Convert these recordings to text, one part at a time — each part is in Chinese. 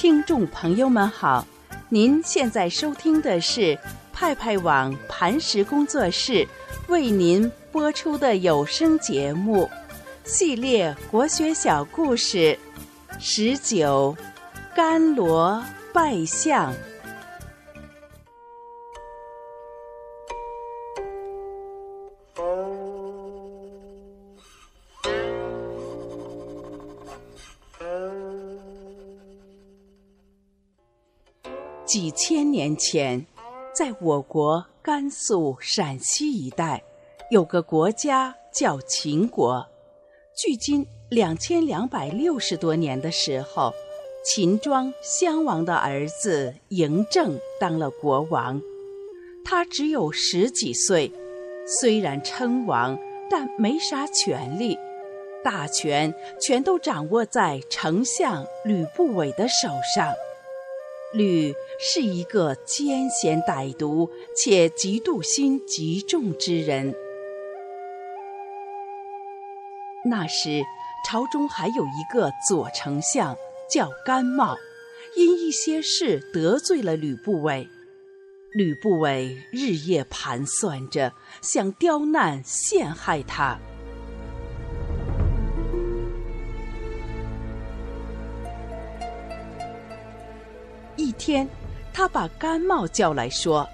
听众朋友们好，您现在收听的是派派网磐石工作室为您播出的有声节目系列国学小故事十九甘罗拜相。几千年前，在我国甘肃、陕西一带，有个国家叫秦国。距今两千两百六十多年的时候，秦庄襄王的儿子嬴政当了国王。他只有十几岁，虽然称王，但没啥权力，大权全都掌握在丞相吕不韦的手上。吕是一个奸险歹毒且嫉妒心极重之人。那时，朝中还有一个左丞相叫甘茂，因一些事得罪了吕不韦。吕不韦日夜盘算着，想刁难陷害他。天，他把甘茂叫来说：“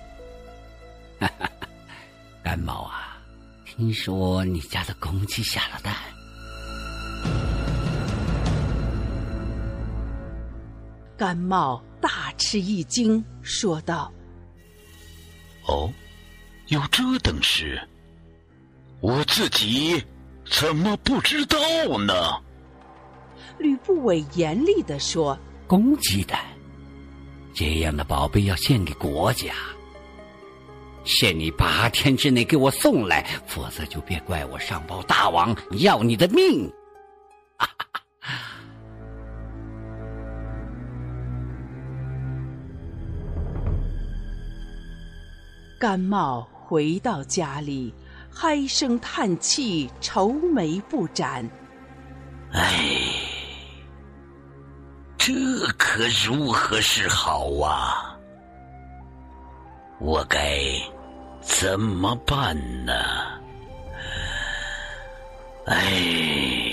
甘茂啊，听说你家的公鸡下了蛋。”甘茂大吃一惊，说道：“哦，有这等事，我自己怎么不知道呢？”吕不韦严厉地说：“公鸡蛋。”这样的宝贝要献给国家，限你八天之内给我送来，否则就别怪我上报大王要你的命。甘茂回到家里，唉声叹气，愁眉不展。唉。这可如何是好啊？我该怎么办呢？哎，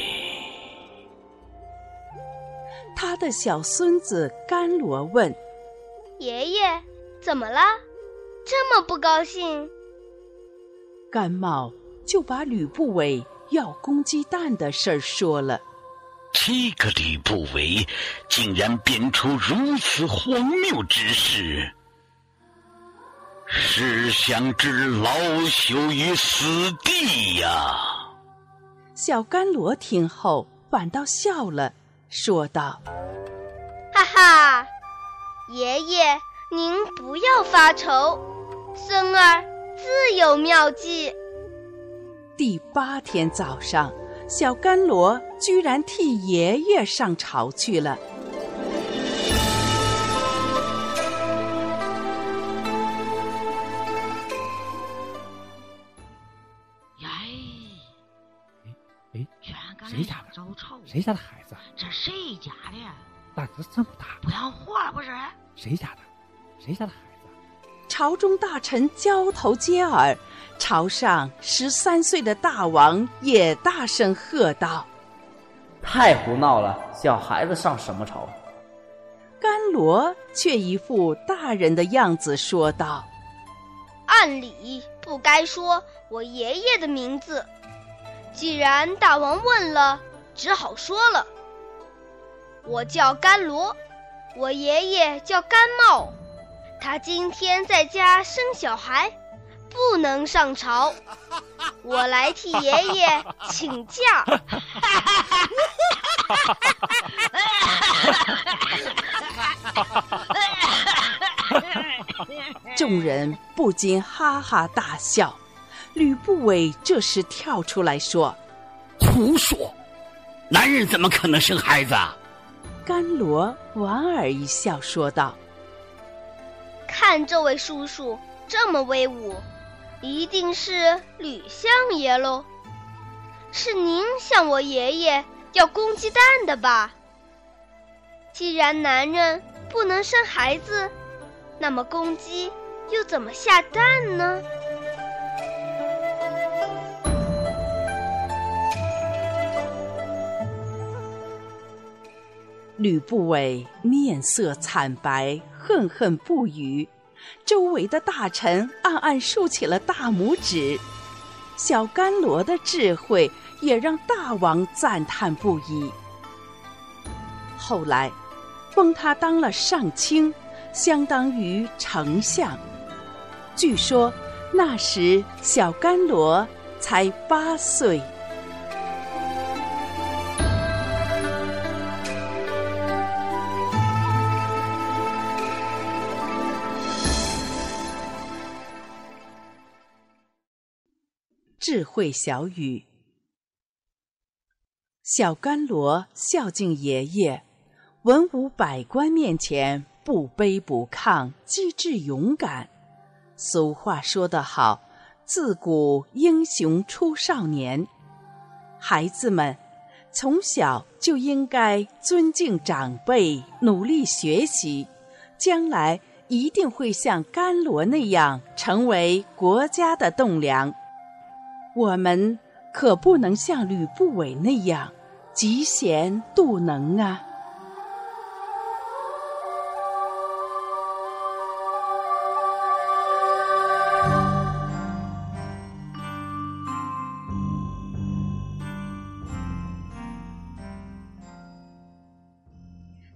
他的小孙子甘罗问：“爷爷，怎么了？这么不高兴？”甘茂就把吕不韦要公鸡蛋的事儿说了。这个吕不韦竟然编出如此荒谬之事，是想置老朽于死地呀！小甘罗听后反倒笑了，说道：“哈哈，爷爷您不要发愁，孙儿自有妙计。”第八天早上。小甘罗居然替爷爷上朝去了。呀！哎哎，谁家的？谁家的孩子？这谁家的？胆子这么大，不要活了不是？谁家的？谁家的孩子？朝中大臣交头接耳。朝上十三岁的大王也大声喝道：“太胡闹了！小孩子上什么朝？”甘罗却一副大人的样子说道：“按理不该说我爷爷的名字，既然大王问了，只好说了。我叫甘罗，我爷爷叫甘茂，他今天在家生小孩。”不能上朝，我来替爷爷请假。众人不禁哈哈大笑。吕不韦这时跳出来说：“胡说！男人怎么可能生孩子？”甘罗莞尔一笑，说道：“看这位叔叔这么威武。”一定是吕相爷喽，是您向我爷爷要公鸡蛋的吧？既然男人不能生孩子，那么公鸡又怎么下蛋呢？吕不韦面色惨白，恨恨不语。周围的大臣暗暗竖起了大拇指。小甘罗的智慧也让大王赞叹不已。后来，封他当了上卿，相当于丞相。据说那时小甘罗才八岁。智慧小语：小甘罗孝敬爷爷，文武百官面前不卑不亢，机智勇敢。俗话说得好：“自古英雄出少年。”孩子们从小就应该尊敬长辈，努力学习，将来一定会像甘罗那样成为国家的栋梁。我们可不能像吕不韦那样嫉贤妒能啊！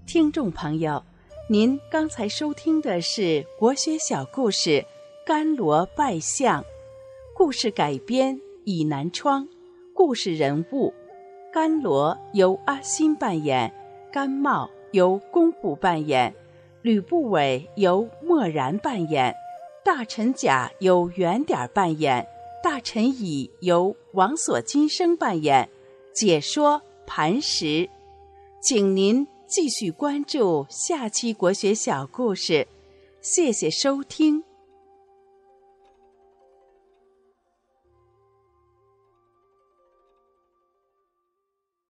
听众朋友，您刚才收听的是国学小故事《甘罗拜相》，故事改编。倚南窗，故事人物：甘罗由阿新扮演，甘茂由工部扮演，吕不韦由默然扮演，大臣甲由圆点扮演，大臣乙由王所金生扮演。解说磐石，请您继续关注下期国学小故事。谢谢收听。